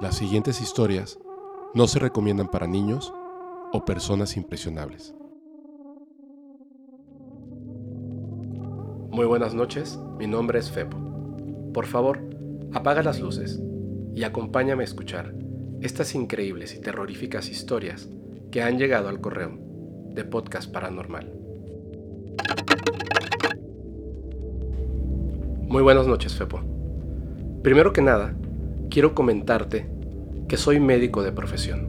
Las siguientes historias no se recomiendan para niños o personas impresionables. Muy buenas noches, mi nombre es Fepo. Por favor, apaga las luces y acompáñame a escuchar estas increíbles y terroríficas historias que han llegado al correo de Podcast Paranormal. Muy buenas noches, Fepo. Primero que nada, quiero comentarte que soy médico de profesión.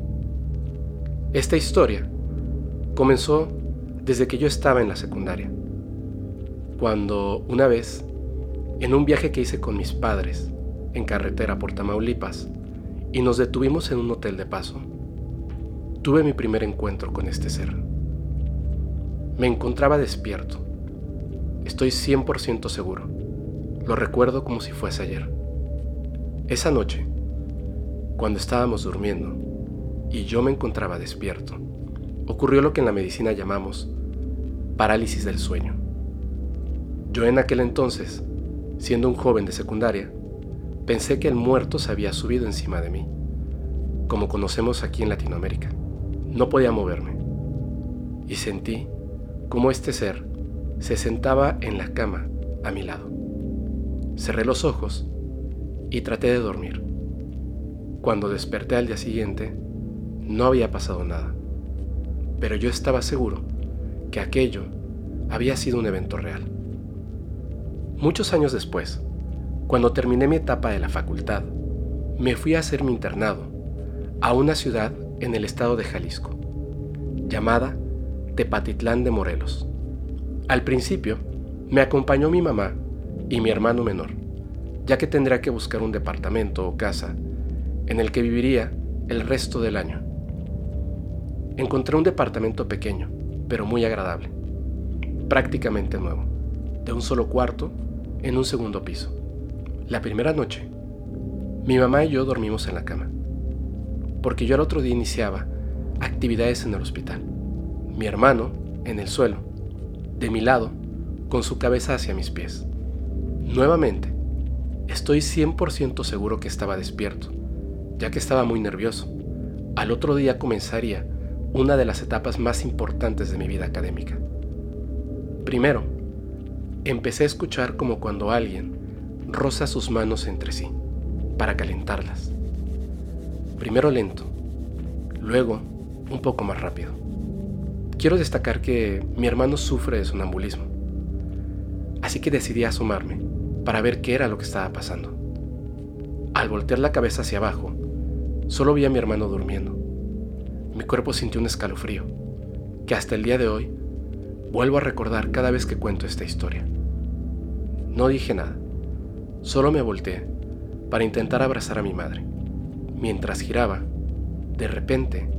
Esta historia comenzó desde que yo estaba en la secundaria, cuando una vez, en un viaje que hice con mis padres en carretera por Tamaulipas y nos detuvimos en un hotel de paso, tuve mi primer encuentro con este ser. Me encontraba despierto. Estoy 100% seguro. Lo recuerdo como si fuese ayer. Esa noche, cuando estábamos durmiendo y yo me encontraba despierto, ocurrió lo que en la medicina llamamos parálisis del sueño. Yo en aquel entonces, siendo un joven de secundaria, pensé que el muerto se había subido encima de mí, como conocemos aquí en Latinoamérica. No podía moverme y sentí como este ser se sentaba en la cama a mi lado. Cerré los ojos y traté de dormir. Cuando desperté al día siguiente, no había pasado nada, pero yo estaba seguro que aquello había sido un evento real. Muchos años después, cuando terminé mi etapa de la facultad, me fui a hacer mi internado a una ciudad en el estado de Jalisco, llamada Tepatitlán de Morelos. Al principio, me acompañó mi mamá y mi hermano menor ya que tendría que buscar un departamento o casa en el que viviría el resto del año. Encontré un departamento pequeño, pero muy agradable, prácticamente nuevo, de un solo cuarto en un segundo piso. La primera noche, mi mamá y yo dormimos en la cama, porque yo al otro día iniciaba actividades en el hospital. Mi hermano en el suelo, de mi lado, con su cabeza hacia mis pies. Nuevamente, Estoy 100% seguro que estaba despierto, ya que estaba muy nervioso. Al otro día comenzaría una de las etapas más importantes de mi vida académica. Primero, empecé a escuchar como cuando alguien roza sus manos entre sí, para calentarlas. Primero lento, luego un poco más rápido. Quiero destacar que mi hermano sufre de sonambulismo, así que decidí asomarme para ver qué era lo que estaba pasando. Al voltear la cabeza hacia abajo, solo vi a mi hermano durmiendo. Mi cuerpo sintió un escalofrío, que hasta el día de hoy vuelvo a recordar cada vez que cuento esta historia. No dije nada, solo me volteé para intentar abrazar a mi madre. Mientras giraba, de repente,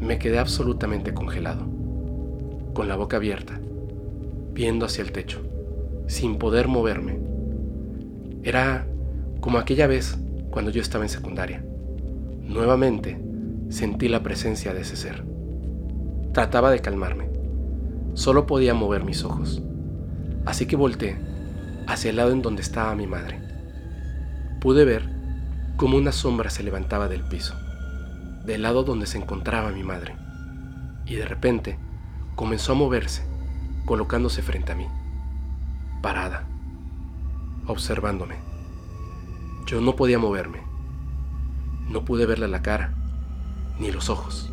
me quedé absolutamente congelado, con la boca abierta, viendo hacia el techo, sin poder moverme era como aquella vez cuando yo estaba en secundaria. Nuevamente sentí la presencia de ese ser. Trataba de calmarme. Solo podía mover mis ojos. Así que volteé hacia el lado en donde estaba mi madre. Pude ver cómo una sombra se levantaba del piso, del lado donde se encontraba mi madre, y de repente comenzó a moverse, colocándose frente a mí, parada observándome. Yo no podía moverme. No pude verle la cara, ni los ojos,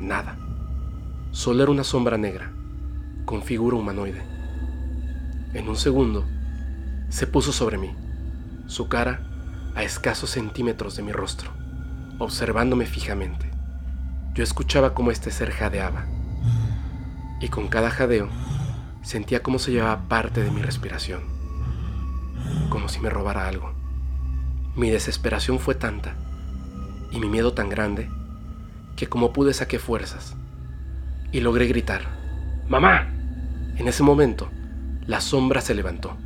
nada. Solo era una sombra negra, con figura humanoide. En un segundo, se puso sobre mí, su cara a escasos centímetros de mi rostro, observándome fijamente. Yo escuchaba cómo este ser jadeaba, y con cada jadeo sentía cómo se llevaba parte de mi respiración como si me robara algo. Mi desesperación fue tanta y mi miedo tan grande que como pude saqué fuerzas y logré gritar, ¡Mamá! En ese momento, la sombra se levantó,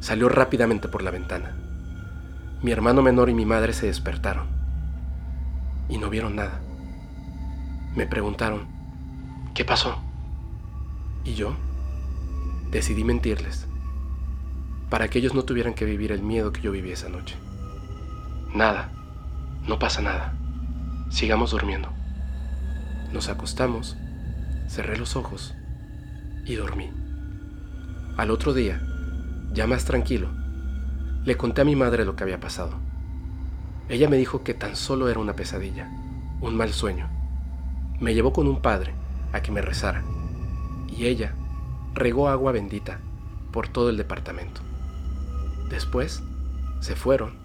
salió rápidamente por la ventana. Mi hermano menor y mi madre se despertaron y no vieron nada. Me preguntaron, ¿qué pasó? Y yo decidí mentirles para que ellos no tuvieran que vivir el miedo que yo viví esa noche. Nada, no pasa nada. Sigamos durmiendo. Nos acostamos, cerré los ojos y dormí. Al otro día, ya más tranquilo, le conté a mi madre lo que había pasado. Ella me dijo que tan solo era una pesadilla, un mal sueño. Me llevó con un padre a que me rezara y ella regó agua bendita por todo el departamento. Después se fueron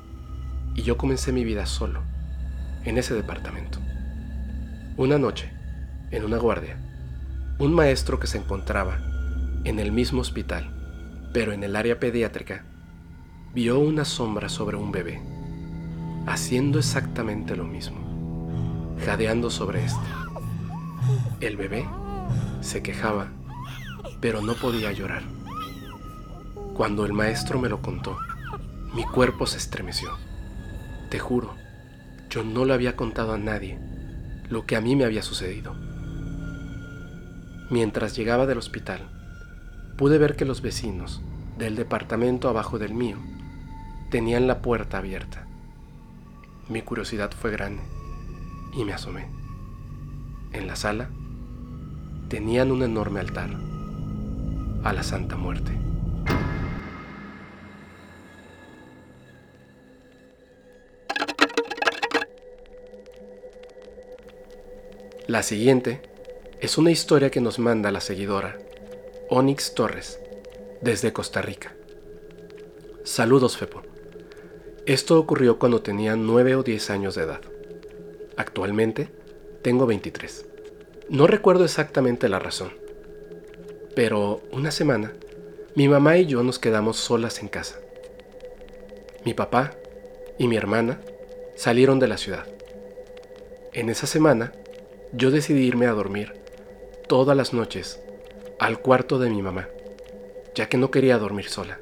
y yo comencé mi vida solo en ese departamento. Una noche, en una guardia, un maestro que se encontraba en el mismo hospital, pero en el área pediátrica, vio una sombra sobre un bebé, haciendo exactamente lo mismo, jadeando sobre este. El bebé se quejaba, pero no podía llorar. Cuando el maestro me lo contó, mi cuerpo se estremeció. Te juro, yo no le había contado a nadie lo que a mí me había sucedido. Mientras llegaba del hospital, pude ver que los vecinos del departamento abajo del mío tenían la puerta abierta. Mi curiosidad fue grande y me asomé. En la sala tenían un enorme altar a la Santa Muerte. La siguiente es una historia que nos manda la seguidora Onyx Torres desde Costa Rica. Saludos, Fepo. Esto ocurrió cuando tenía 9 o 10 años de edad. Actualmente tengo 23. No recuerdo exactamente la razón, pero una semana mi mamá y yo nos quedamos solas en casa. Mi papá y mi hermana salieron de la ciudad. En esa semana yo decidí irme a dormir todas las noches al cuarto de mi mamá, ya que no quería dormir sola.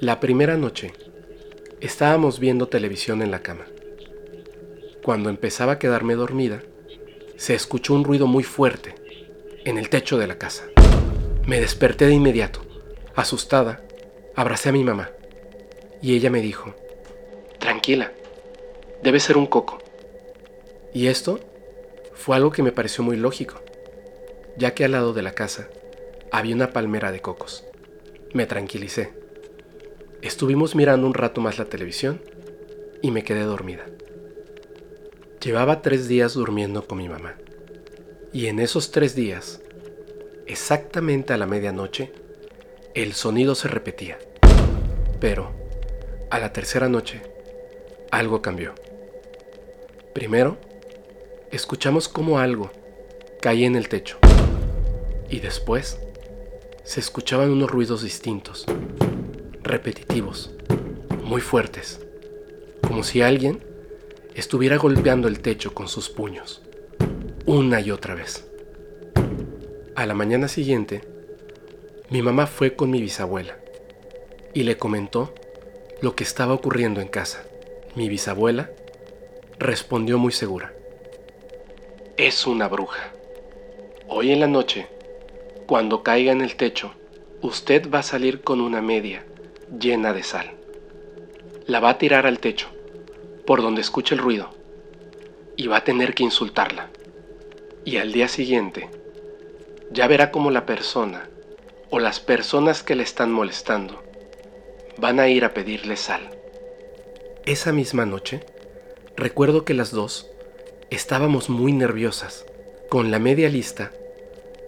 La primera noche estábamos viendo televisión en la cama. Cuando empezaba a quedarme dormida, se escuchó un ruido muy fuerte en el techo de la casa. Me desperté de inmediato. Asustada, abracé a mi mamá y ella me dijo, Tranquila, debe ser un coco. Y esto fue algo que me pareció muy lógico, ya que al lado de la casa había una palmera de cocos. Me tranquilicé. Estuvimos mirando un rato más la televisión y me quedé dormida. Llevaba tres días durmiendo con mi mamá. Y en esos tres días, exactamente a la medianoche, el sonido se repetía. Pero, a la tercera noche, algo cambió. Primero, escuchamos como algo caía en el techo. Y después, se escuchaban unos ruidos distintos, repetitivos, muy fuertes, como si alguien estuviera golpeando el techo con sus puños, una y otra vez. A la mañana siguiente, mi mamá fue con mi bisabuela y le comentó lo que estaba ocurriendo en casa. Mi bisabuela respondió muy segura. Es una bruja. Hoy en la noche, cuando caiga en el techo, usted va a salir con una media llena de sal. La va a tirar al techo por donde escuche el ruido y va a tener que insultarla. Y al día siguiente ya verá cómo la persona o las personas que le están molestando van a ir a pedirle sal. Esa misma noche, recuerdo que las dos estábamos muy nerviosas, con la media lista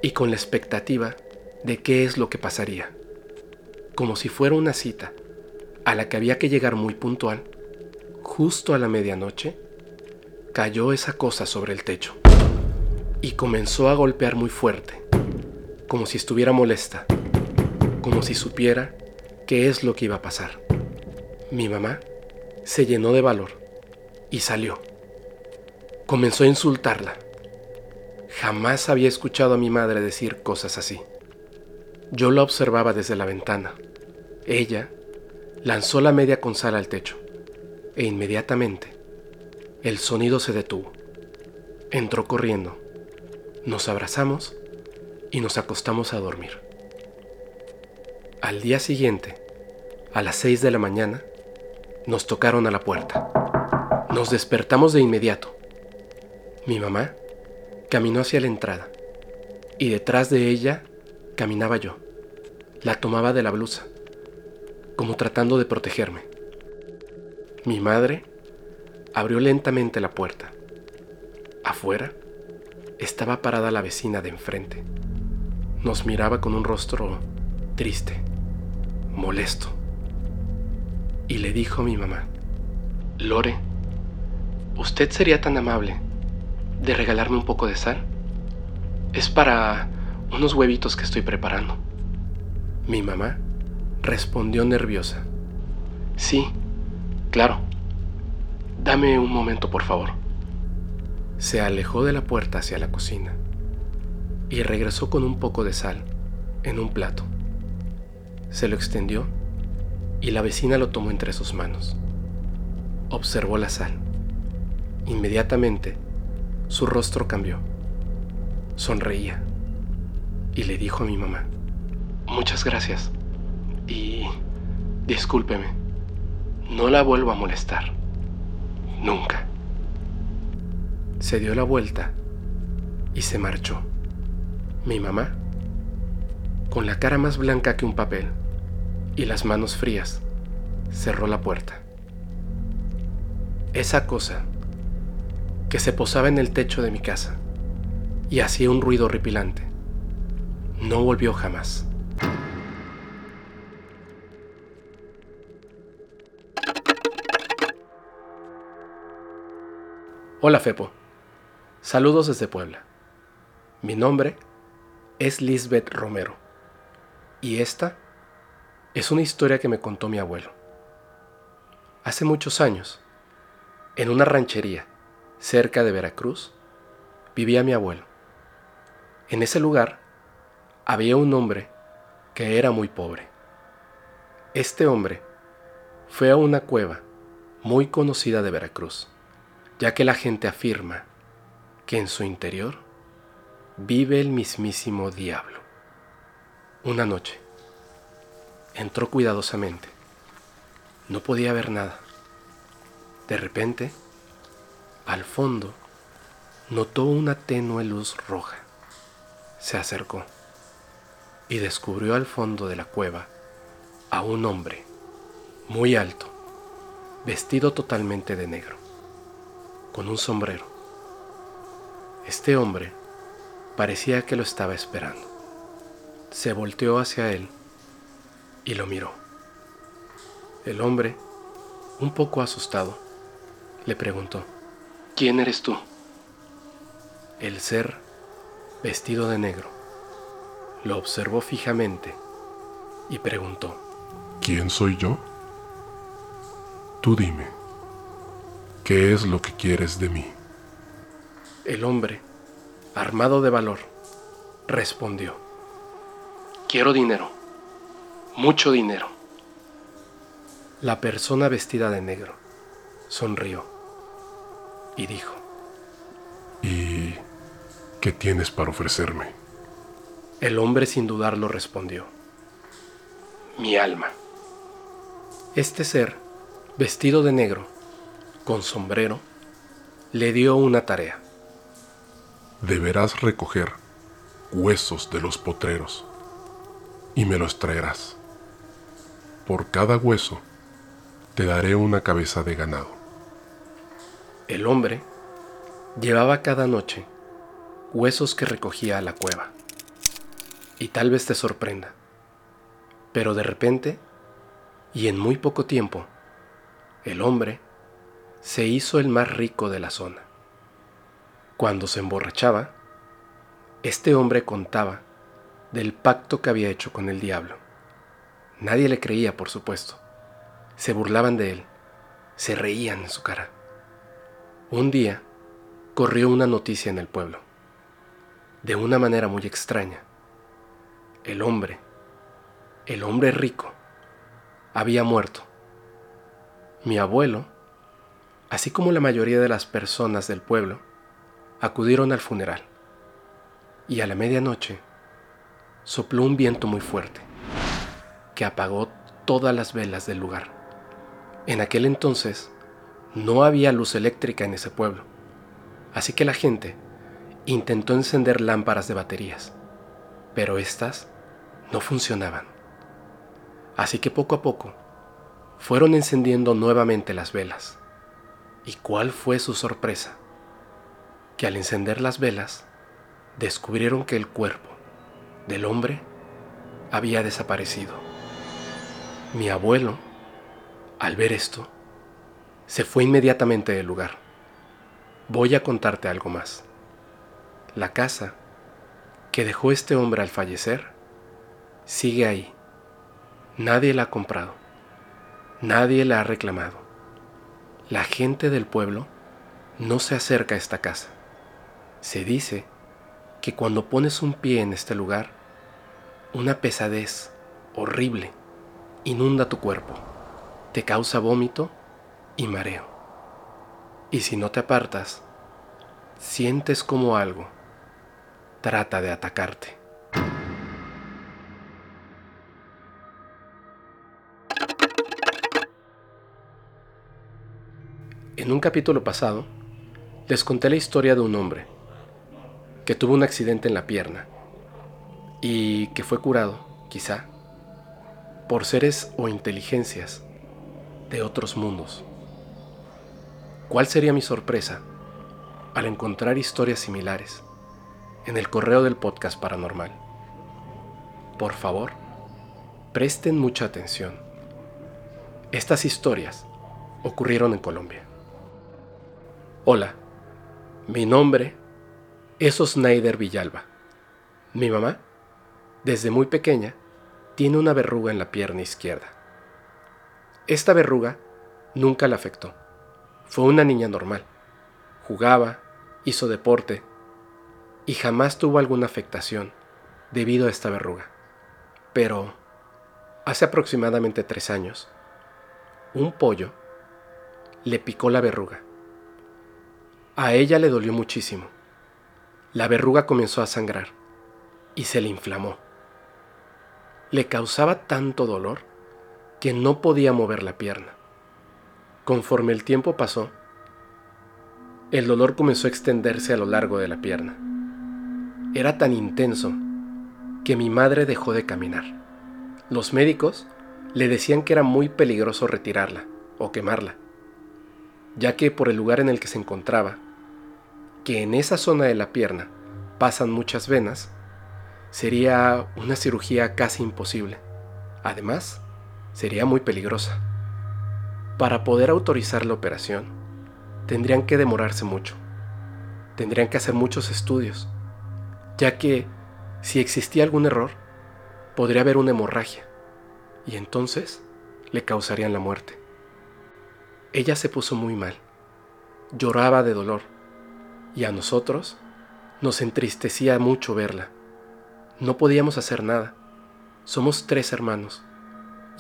y con la expectativa de qué es lo que pasaría, como si fuera una cita a la que había que llegar muy puntual justo a la medianoche, cayó esa cosa sobre el techo y comenzó a golpear muy fuerte, como si estuviera molesta, como si supiera qué es lo que iba a pasar. Mi mamá se llenó de valor y salió. Comenzó a insultarla. Jamás había escuchado a mi madre decir cosas así. Yo la observaba desde la ventana. Ella lanzó la media con sal al techo e inmediatamente el sonido se detuvo. Entró corriendo, nos abrazamos y nos acostamos a dormir. Al día siguiente, a las seis de la mañana, nos tocaron a la puerta. Nos despertamos de inmediato. Mi mamá caminó hacia la entrada y detrás de ella caminaba yo. La tomaba de la blusa, como tratando de protegerme. Mi madre abrió lentamente la puerta. Afuera estaba parada la vecina de enfrente. Nos miraba con un rostro triste, molesto. Y le dijo a mi mamá, Lore, ¿usted sería tan amable de regalarme un poco de sal? Es para unos huevitos que estoy preparando. Mi mamá respondió nerviosa. Sí, claro. Dame un momento, por favor. Se alejó de la puerta hacia la cocina y regresó con un poco de sal en un plato. Se lo extendió y la vecina lo tomó entre sus manos. Observó la sal. Inmediatamente, su rostro cambió. Sonreía y le dijo a mi mamá, muchas gracias y discúlpeme, no la vuelvo a molestar. Nunca. Se dio la vuelta y se marchó. Mi mamá, con la cara más blanca que un papel y las manos frías, cerró la puerta. Esa cosa que se posaba en el techo de mi casa y hacía un ruido horripilante, no volvió jamás. Hola Fepo, saludos desde Puebla. Mi nombre es Lisbeth Romero y esta es una historia que me contó mi abuelo. Hace muchos años, en una ranchería cerca de Veracruz, vivía mi abuelo. En ese lugar había un hombre que era muy pobre. Este hombre fue a una cueva muy conocida de Veracruz, ya que la gente afirma que en su interior vive el mismísimo diablo. Una noche, entró cuidadosamente. No podía ver nada. De repente, al fondo, notó una tenue luz roja. Se acercó y descubrió al fondo de la cueva a un hombre muy alto, vestido totalmente de negro, con un sombrero. Este hombre parecía que lo estaba esperando. Se volteó hacia él y lo miró. El hombre, un poco asustado, le preguntó, ¿Quién eres tú? El ser, vestido de negro, lo observó fijamente y preguntó, ¿Quién soy yo? Tú dime, ¿qué es lo que quieres de mí? El hombre, armado de valor, respondió, Quiero dinero, mucho dinero. La persona vestida de negro sonrió y dijo, ¿Y qué tienes para ofrecerme? El hombre sin dudarlo respondió, mi alma. Este ser, vestido de negro, con sombrero, le dio una tarea. Deberás recoger huesos de los potreros y me los traerás. Por cada hueso te daré una cabeza de ganado. El hombre llevaba cada noche huesos que recogía a la cueva. Y tal vez te sorprenda, pero de repente, y en muy poco tiempo, el hombre se hizo el más rico de la zona. Cuando se emborrachaba, este hombre contaba del pacto que había hecho con el diablo. Nadie le creía, por supuesto. Se burlaban de él, se reían en su cara. Un día corrió una noticia en el pueblo, de una manera muy extraña. El hombre, el hombre rico, había muerto. Mi abuelo, así como la mayoría de las personas del pueblo, acudieron al funeral. Y a la medianoche sopló un viento muy fuerte, que apagó todas las velas del lugar. En aquel entonces No había luz eléctrica en ese pueblo, así que la gente intentó encender lámparas de baterías, pero éstas no funcionaban. Así que poco a poco fueron encendiendo nuevamente las velas. ¿Y cuál fue su sorpresa? Que al encender las velas, descubrieron que el cuerpo del hombre había desaparecido. Mi abuelo, al ver esto, se fue inmediatamente del lugar. Voy a contarte algo más. La casa que dejó este hombre al fallecer sigue ahí. Nadie la ha comprado. Nadie la ha reclamado. La gente del pueblo no se acerca a esta casa. Se dice que cuando pones un pie en este lugar, una pesadez horrible inunda tu cuerpo, te causa vómito y mareo. Y si no te apartas, sientes como algo trata de atacarte. En un capítulo pasado, les conté la historia de un hombre que tuvo un accidente en la pierna y que fue curado, quizá, por seres o inteligencias de otros mundos. ¿Cuál sería mi sorpresa al encontrar historias similares en el correo del podcast paranormal? Por favor, presten mucha atención. Estas historias ocurrieron en Colombia. Hola, mi nombre es Osneider Villalba. Mi mamá, desde muy pequeña, tiene una verruga en la pierna izquierda. Esta verruga nunca la afectó. Fue una niña normal. Jugaba, hizo deporte y jamás tuvo alguna afectación debido a esta verruga. Pero hace aproximadamente tres años, un pollo le picó la verruga a ella le dolió muchísimo. La verruga comenzó a sangrar y se le inflamó. Le causaba tanto dolor que no podía mover la pierna. Conforme el tiempo pasó, el dolor comenzó a extenderse a lo largo de la pierna. Era tan intenso que mi madre dejó de caminar. Los médicos le decían que era muy peligroso retirarla o quemarla, ya que por el lugar en el que se encontraba que en esa zona de la pierna pasan muchas venas, sería una cirugía casi imposible. Además, sería muy peligrosa. Para poder autorizar la operación, tendrían que demorarse mucho. Tendrían que hacer muchos estudios, ya que si existía algún error, podría haber una hemorragia y entonces le causarían la muerte. Ella se puso muy mal, lloraba de dolor y a nosotros nos entristecía mucho verla. No podíamos hacer nada. Somos tres hermanos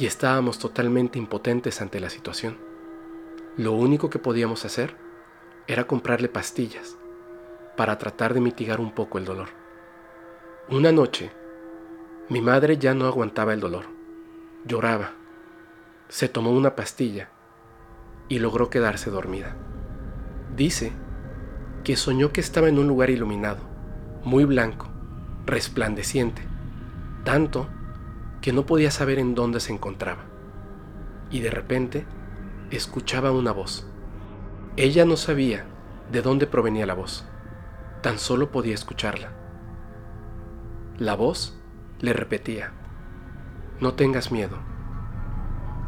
y estábamos totalmente impotentes ante la situación. Lo único que podíamos hacer era comprarle pastillas para tratar de mitigar un poco el dolor. Una noche, mi madre ya no aguantaba el dolor. Lloraba. Se tomó una pastilla y logró quedarse dormida. Dice que soñó que estaba en un lugar iluminado, muy blanco, resplandeciente, tanto que no podía saber en dónde se encontraba. Y de repente escuchaba una voz. Ella no sabía de dónde provenía la voz, tan solo podía escucharla. La voz le repetía, no tengas miedo,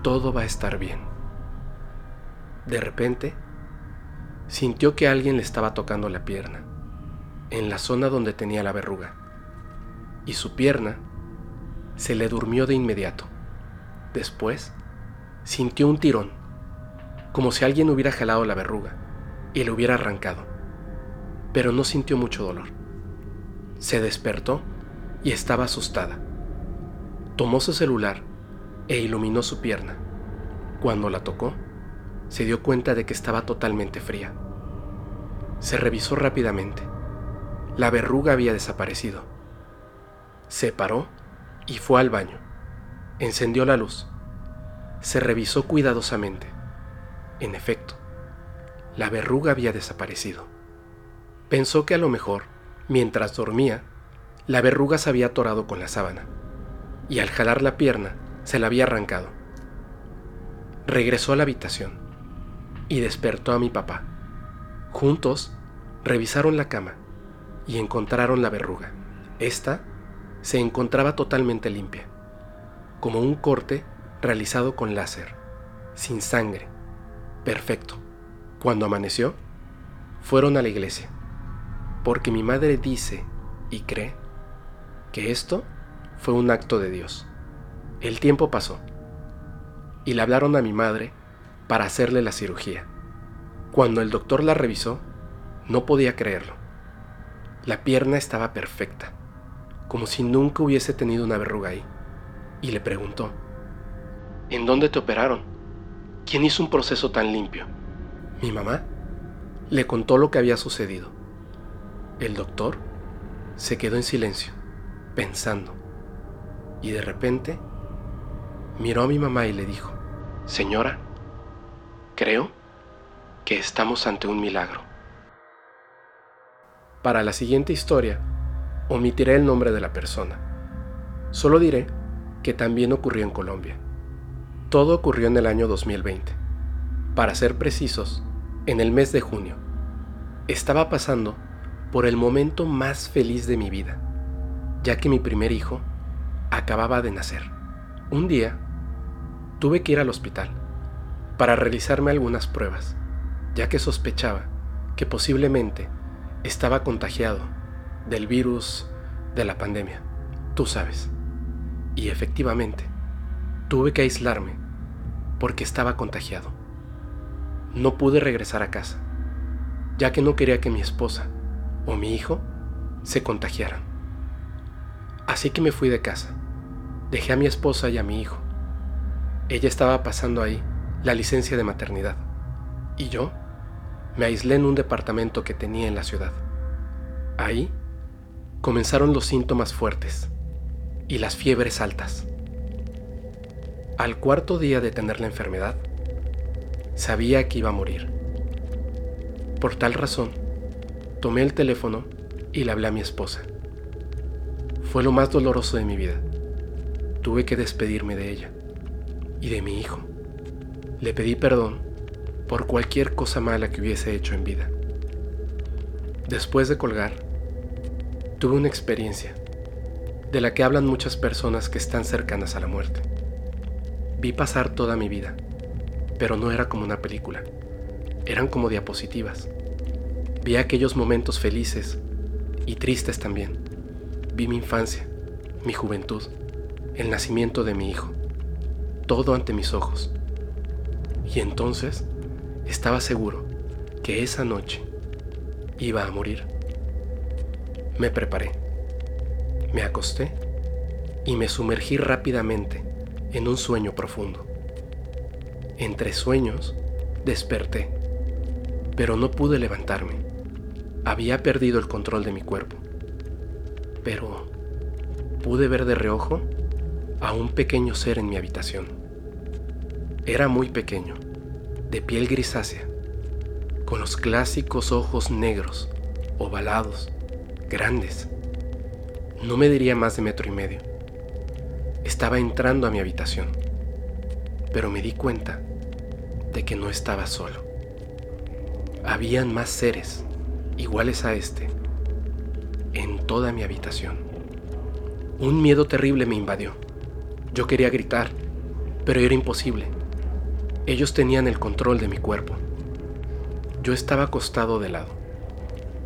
todo va a estar bien. De repente, sintió que alguien le estaba tocando la pierna, en la zona donde tenía la verruga, y su pierna se le durmió de inmediato. Después, sintió un tirón, como si alguien hubiera jalado la verruga y le hubiera arrancado, pero no sintió mucho dolor. Se despertó y estaba asustada. Tomó su celular e iluminó su pierna. Cuando la tocó, se dio cuenta de que estaba totalmente fría. Se revisó rápidamente. La verruga había desaparecido. Se paró y fue al baño. Encendió la luz. Se revisó cuidadosamente. En efecto, La verruga había desaparecido. Pensó que a lo mejor, mientras dormía, la verruga se había atorado con la sábana, y al jalar la pierna se la había arrancado. Regresó a la habitación y despertó a mi papá. Juntos revisaron la cama y encontraron la verruga. Esta se encontraba totalmente limpia, como un corte realizado con láser, sin sangre, perfecto. Cuando amaneció, fueron a la iglesia, porque mi madre dice y cree que esto fue un acto de Dios. El tiempo pasó y le hablaron a mi madre para hacerle la cirugía. Cuando el doctor la revisó, no podía creerlo. La pierna estaba perfecta, como si nunca hubiese tenido una verruga ahí, y le preguntó, ¿En dónde te operaron? ¿Quién hizo un proceso tan limpio? Mi mamá le contó lo que había sucedido. El doctor se quedó en silencio, pensando, y de repente miró a mi mamá y le dijo, Señora, creo que estamos ante un milagro. Para la siguiente historia, omitiré el nombre de la persona. Solo diré que también ocurrió en Colombia. Todo ocurrió en el año 2020. Para ser precisos, en el mes de junio. Estaba pasando por el momento más feliz de mi vida, ya que mi primer hijo acababa de nacer. Un día, tuve que ir al hospital para realizarme algunas pruebas, ya que sospechaba que posiblemente estaba contagiado del virus de la pandemia, tú sabes. Y efectivamente, tuve que aislarme porque estaba contagiado. No pude regresar a casa, ya que no quería que mi esposa o mi hijo se contagiaran. Así que me fui de casa. Dejé a mi esposa y a mi hijo. Ella estaba pasando ahí la licencia de maternidad. Y yo me aislé en un departamento que tenía en la ciudad. Ahí comenzaron los síntomas fuertes y las fiebres altas. Al cuarto día de tener la enfermedad, sabía que iba a morir. Por tal razón, tomé el teléfono y le hablé a mi esposa. Fue lo más doloroso de mi vida. Tuve que despedirme de ella y de mi hijo. Le pedí perdón por cualquier cosa mala que hubiese hecho en vida. Después de colgar, tuve una experiencia de la que hablan muchas personas que están cercanas a la muerte. Vi pasar toda mi vida, pero no era como una película, eran como diapositivas. Vi aquellos momentos felices y tristes también. Vi mi infancia, mi juventud, el nacimiento de mi hijo, todo ante mis ojos. Y entonces estaba seguro que esa noche iba a morir. Me preparé, me acosté y me sumergí rápidamente en un sueño profundo. Entre sueños desperté, pero no pude levantarme. Había perdido el control de mi cuerpo. Pero pude ver de reojo a un pequeño ser en mi habitación. Era muy pequeño de piel grisácea, con los clásicos ojos negros, ovalados, grandes. No me diría más de metro y medio. Estaba entrando a mi habitación, pero me di cuenta de que no estaba solo. Habían más seres iguales a este en toda mi habitación. Un miedo terrible me invadió. Yo quería gritar, pero era imposible. Ellos tenían el control de mi cuerpo. Yo estaba acostado de lado,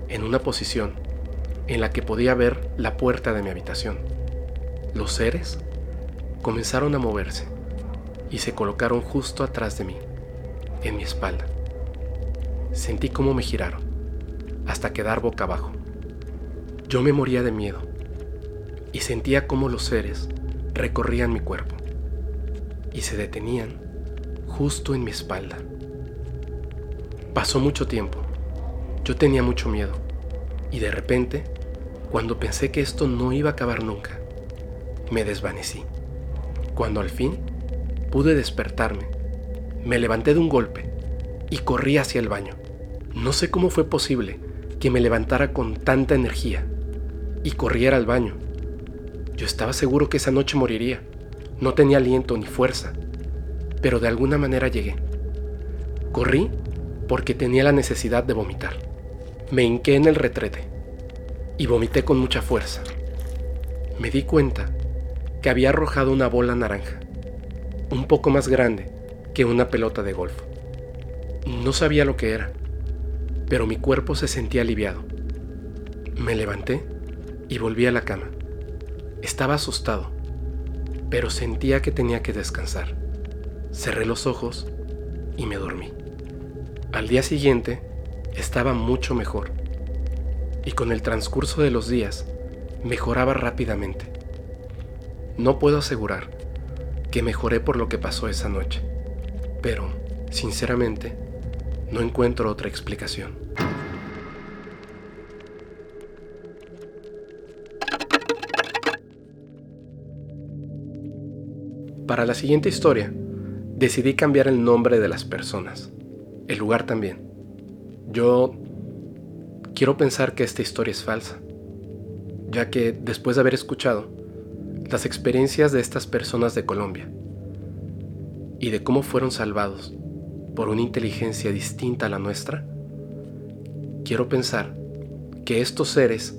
en una posición en la que podía ver la puerta de mi habitación. Los seres comenzaron a moverse y se colocaron justo atrás de mí, en mi espalda. Sentí cómo me giraron, hasta quedar boca abajo. Yo me moría de miedo y sentía cómo los seres recorrían mi cuerpo y se detenían justo en mi espalda. Pasó mucho tiempo. Yo tenía mucho miedo. Y de repente, cuando pensé que esto no iba a acabar nunca, me desvanecí. Cuando al fin pude despertarme, me levanté de un golpe y corrí hacia el baño. No sé cómo fue posible que me levantara con tanta energía y corriera al baño. Yo estaba seguro que esa noche moriría. No tenía aliento ni fuerza, pero de alguna manera llegué. Corrí porque tenía la necesidad de vomitar. Me hinqué en el retrete y vomité con mucha fuerza. Me di cuenta que había arrojado una bola naranja, un poco más grande que una pelota de golf. No sabía lo que era pero mi cuerpo se sentía aliviado. Me levanté y volví a la cama. Estaba asustado, pero sentía que tenía que descansar. Cerré los ojos y me dormí. Al día siguiente estaba mucho mejor y con el transcurso de los días mejoraba rápidamente. No puedo asegurar que mejoré por lo que pasó esa noche, pero, sinceramente, no encuentro otra explicación. Para la siguiente historia, decidí cambiar el nombre de las personas, el lugar también. Yo quiero pensar que esta historia es falsa, ya que después de haber escuchado las experiencias de estas personas de Colombia y de cómo fueron salvados por una inteligencia distinta a la nuestra? Quiero pensar que estos seres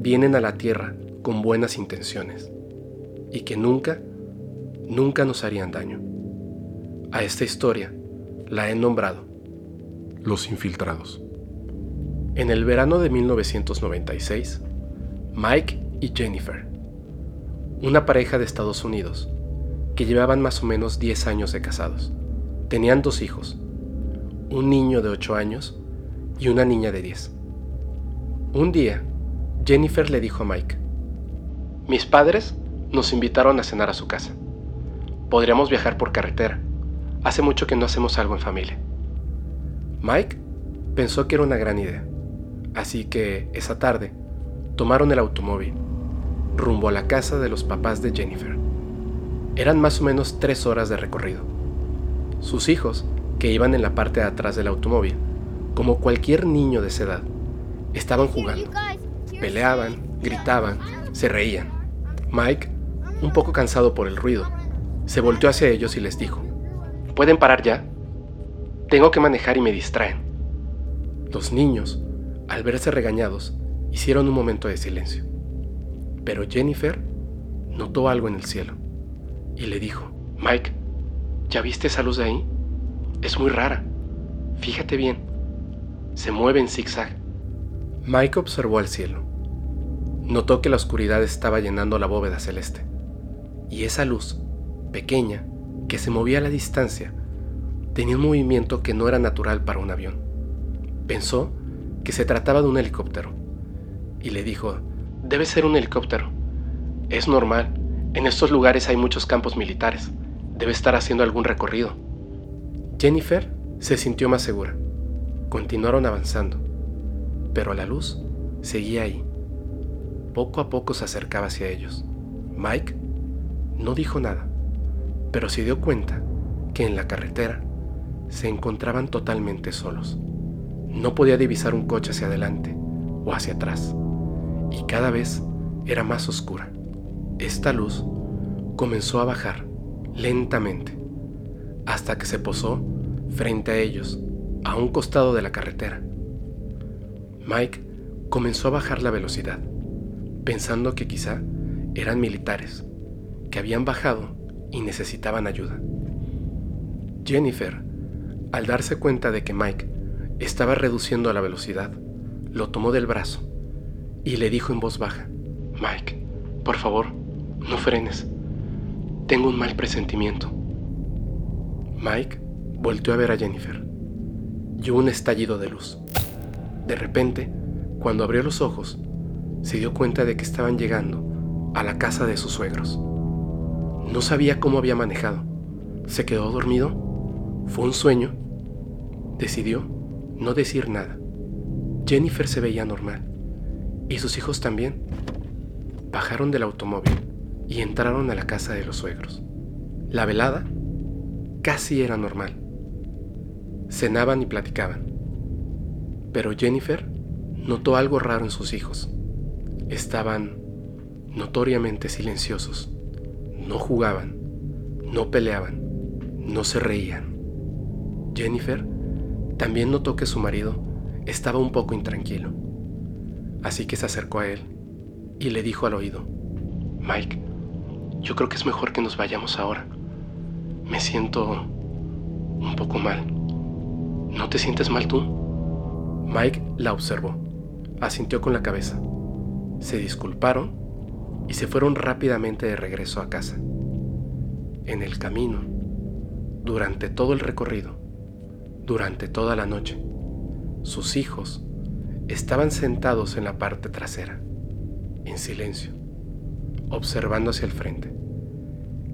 vienen a la Tierra con buenas intenciones y que nunca, nunca nos harían daño. A esta historia la he nombrado Los Infiltrados. En el verano de 1996, Mike y Jennifer, una pareja de Estados Unidos, que llevaban más o menos 10 años de casados, tenían dos hijos, un niño de 8 años y una niña de 10. Un día, Jennifer le dijo a Mike, Mis padres nos invitaron a cenar a su casa. Podríamos viajar por carretera. Hace mucho que no hacemos algo en familia. Mike pensó que era una gran idea, así que esa tarde tomaron el automóvil rumbo a la casa de los papás de Jennifer. Eran más o menos tres horas de recorrido. Sus hijos que iban en la parte de atrás del automóvil, como cualquier niño de esa edad. Estaban jugando, peleaban, gritaban, se reían. Mike, un poco cansado por el ruido, se volteó hacia ellos y les dijo, ¿pueden parar ya? Tengo que manejar y me distraen. Los niños, al verse regañados, hicieron un momento de silencio. Pero Jennifer notó algo en el cielo y le dijo, Mike, ¿ya viste esa luz de ahí? Es muy rara. Fíjate bien. Se mueve en zigzag. Mike observó al cielo. Notó que la oscuridad estaba llenando la bóveda celeste. Y esa luz, pequeña, que se movía a la distancia, tenía un movimiento que no era natural para un avión. Pensó que se trataba de un helicóptero. Y le dijo, debe ser un helicóptero. Es normal. En estos lugares hay muchos campos militares. Debe estar haciendo algún recorrido. Jennifer se sintió más segura. Continuaron avanzando, pero la luz seguía ahí. Poco a poco se acercaba hacia ellos. Mike no dijo nada, pero se dio cuenta que en la carretera se encontraban totalmente solos. No podía divisar un coche hacia adelante o hacia atrás, y cada vez era más oscura. Esta luz comenzó a bajar lentamente hasta que se posó frente a ellos, a un costado de la carretera. Mike comenzó a bajar la velocidad, pensando que quizá eran militares, que habían bajado y necesitaban ayuda. Jennifer, al darse cuenta de que Mike estaba reduciendo la velocidad, lo tomó del brazo y le dijo en voz baja, Mike, por favor, no frenes. Tengo un mal presentimiento. Mike volteó a ver a Jennifer y un estallido de luz. De repente, cuando abrió los ojos, se dio cuenta de que estaban llegando a la casa de sus suegros. No sabía cómo había manejado. ¿Se quedó dormido? ¿Fue un sueño? Decidió no decir nada. Jennifer se veía normal. Y sus hijos también. Bajaron del automóvil y entraron a la casa de los suegros. La velada casi era normal. Cenaban y platicaban. Pero Jennifer notó algo raro en sus hijos. Estaban notoriamente silenciosos. No jugaban, no peleaban, no se reían. Jennifer también notó que su marido estaba un poco intranquilo. Así que se acercó a él y le dijo al oído, Mike, yo creo que es mejor que nos vayamos ahora. Me siento un poco mal. ¿No te sientes mal tú? Mike la observó, asintió con la cabeza. Se disculparon y se fueron rápidamente de regreso a casa. En el camino, durante todo el recorrido, durante toda la noche, sus hijos estaban sentados en la parte trasera, en silencio, observando hacia el frente,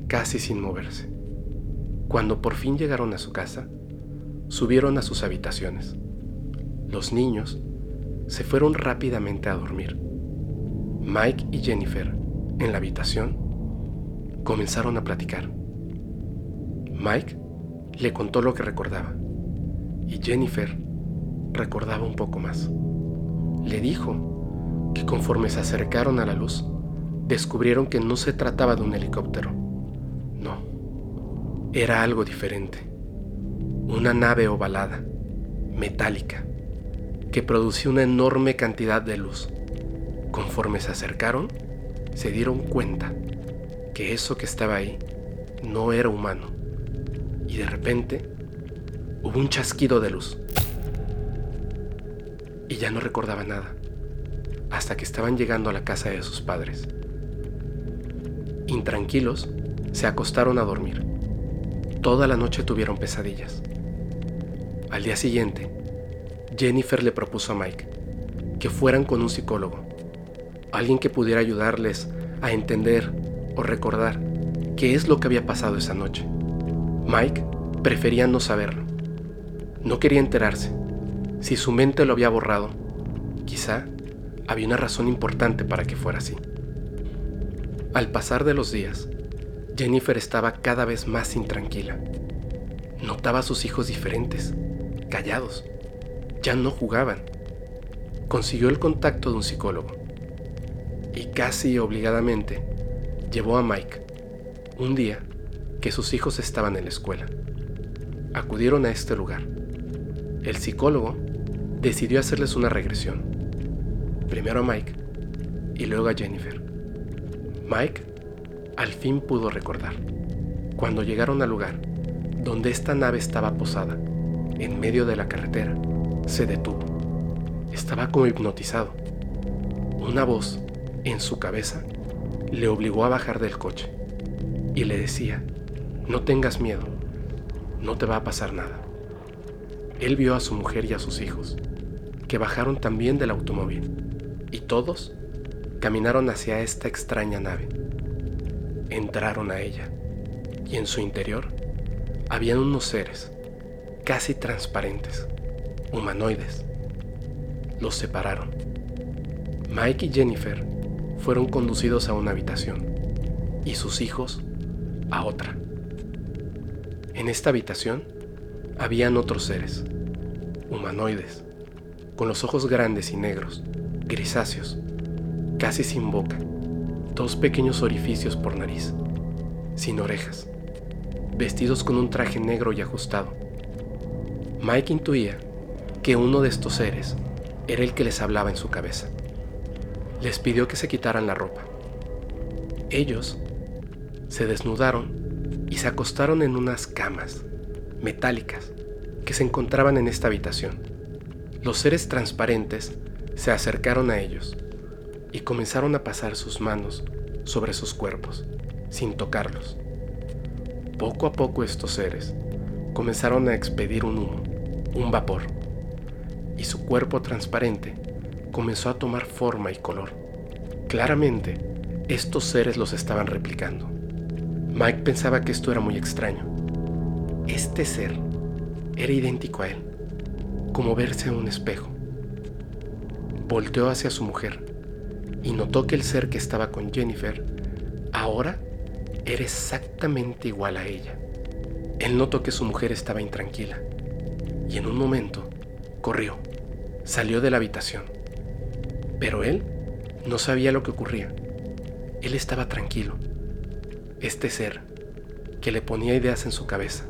casi sin moverse. Cuando por fin llegaron a su casa, subieron a sus habitaciones. Los niños se fueron rápidamente a dormir. Mike y Jennifer, en la habitación, comenzaron a platicar. Mike le contó lo que recordaba y Jennifer recordaba un poco más. Le dijo que conforme se acercaron a la luz, descubrieron que no se trataba de un helicóptero. No, era algo diferente. Una nave ovalada, metálica, que producía una enorme cantidad de luz. Conforme se acercaron, se dieron cuenta que eso que estaba ahí no era humano. Y de repente hubo un chasquido de luz y ya no recordaba nada, hasta que estaban llegando a la casa de sus padres. Intranquilos, se acostaron a dormir. Toda la noche tuvieron pesadillas. Al día siguiente, Jennifer le propuso a Mike que fueran con un psicólogo, alguien que pudiera ayudarles a entender o recordar qué es lo que había pasado esa noche. Mike prefería no saberlo. No quería enterarse si su mente lo había borrado, quizá había una razón importante para que fuera así. Al pasar de los días, Jennifer estaba cada vez más intranquila. Notaba a sus hijos diferentes, callados. Ya no jugaban. Consiguió el contacto de un psicólogo. Y casi obligadamente llevó a Mike un día que sus hijos estaban en la escuela. Acudieron a este lugar. El psicólogo decidió hacerles una regresión. Primero a Mike y luego a Jennifer. Mike al fin pudo recordar. Cuando llegaron al lugar donde esta nave estaba posada, en medio de la carretera, se detuvo. Estaba como hipnotizado. Una voz en su cabeza le obligó a bajar del coche y le decía, no tengas miedo, no te va a pasar nada. Él vio a su mujer y a sus hijos que bajaron también del automóvil, y todos caminaron hacia esta extraña nave. Entraron a ella, y en su interior habían unos seres, casi transparentes, humanoides. Los separaron. Mike y Jennifer fueron conducidos a una habitación, y sus hijos a otra. En esta habitación habían otros seres, humanoides, con los ojos grandes y negros, grisáceos, casi sin boca, dos pequeños orificios por nariz, sin orejas, vestidos con un traje negro y ajustado. Mike intuía que uno de estos seres era el que les hablaba en su cabeza. Les pidió que se quitaran la ropa. Ellos se desnudaron y se acostaron en unas camas metálicas que se encontraban en esta habitación. Los seres transparentes se acercaron a ellos y comenzaron a pasar sus manos sobre sus cuerpos, sin tocarlos. Poco a poco estos seres comenzaron a expedir un humo, un vapor, y su cuerpo transparente comenzó a tomar forma y color. Claramente, estos seres los estaban replicando. Mike pensaba que esto era muy extraño. Este ser era idéntico a él como verse en un espejo. Volteó hacia su mujer y notó que el ser que estaba con Jennifer ahora era exactamente igual a ella. Él notó que su mujer estaba intranquila y en un momento corrió, salió de la habitación, pero él no sabía lo que ocurría. Él estaba tranquilo. Este ser, que le ponía ideas en su cabeza,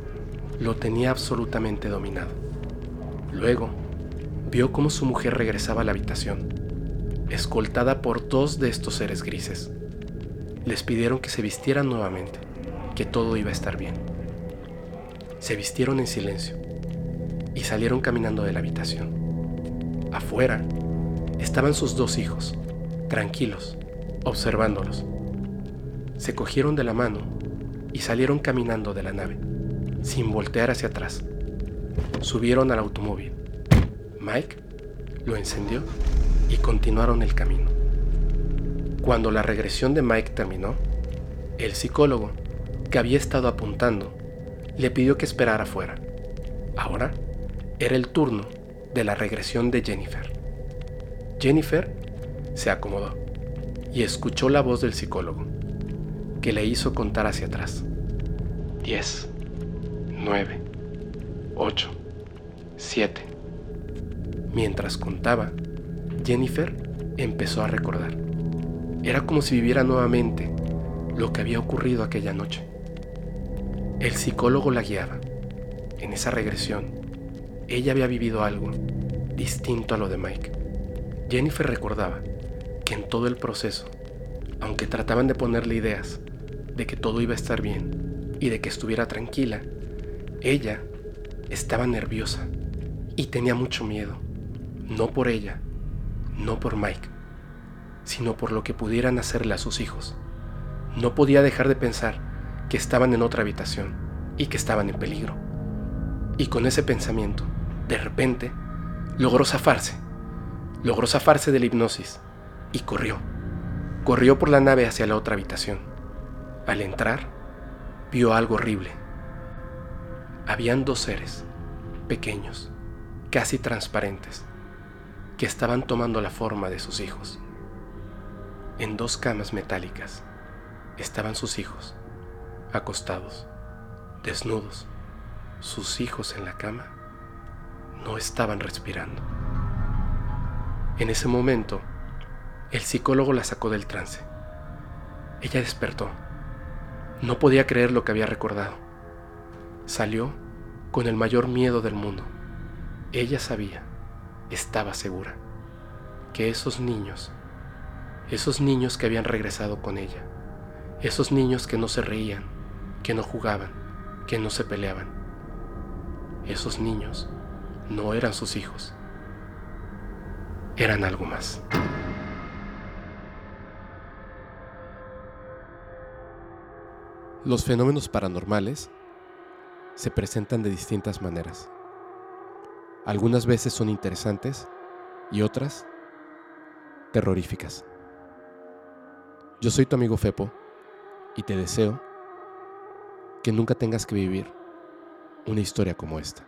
lo tenía absolutamente dominado. Luego, vio cómo su mujer regresaba a la habitación, escoltada por dos de estos seres grises. Les pidieron que se vistieran nuevamente, que todo iba a estar bien. Se vistieron en silencio y salieron caminando de la habitación. Afuera estaban sus dos hijos, tranquilos, observándolos. Se cogieron de la mano y salieron caminando de la nave, sin voltear hacia atrás. Subieron al automóvil. Mike lo encendió y continuaron el camino. Cuando la regresión de Mike terminó, el psicólogo, que había estado apuntando, le pidió que esperara afuera. Ahora era el turno de la regresión de Jennifer. Jennifer se acomodó y escuchó la voz del psicólogo, que le hizo contar hacia atrás. 10, 9, 8, 7. Mientras contaba, Jennifer empezó a recordar. Era como si viviera nuevamente lo que había ocurrido aquella noche. El psicólogo la guiaba. En esa regresión, ella había vivido algo distinto a lo de Mike. Jennifer recordaba que en todo el proceso, aunque trataban de ponerle ideas de que todo iba a estar bien y de que estuviera tranquila, ella estaba nerviosa y tenía mucho miedo, no por ella, no por Mike, sino por lo que pudieran hacerle a sus hijos. No podía dejar de pensar que estaban en otra habitación y que estaban en peligro. Y con ese pensamiento, de repente, logró zafarse logró zafarse de la hipnosis y corrió. Corrió por la nave hacia la otra habitación. Al entrar, vio algo horrible. Habían dos seres, pequeños, casi transparentes, que estaban tomando la forma de sus hijos. En dos camas metálicas estaban sus hijos, acostados, desnudos. Sus hijos en la cama no estaban respirando. En ese momento, el psicólogo la sacó del trance. Ella despertó. No podía creer lo que había recordado. Salió con el mayor miedo del mundo. Ella sabía, estaba segura, que esos niños, esos niños que habían regresado con ella, esos niños que no se reían, que no jugaban, que no se peleaban, esos niños no eran sus hijos eran algo más. Los fenómenos paranormales se presentan de distintas maneras. Algunas veces son interesantes y otras terroríficas. Yo soy tu amigo Fepo y te deseo que nunca tengas que vivir una historia como esta.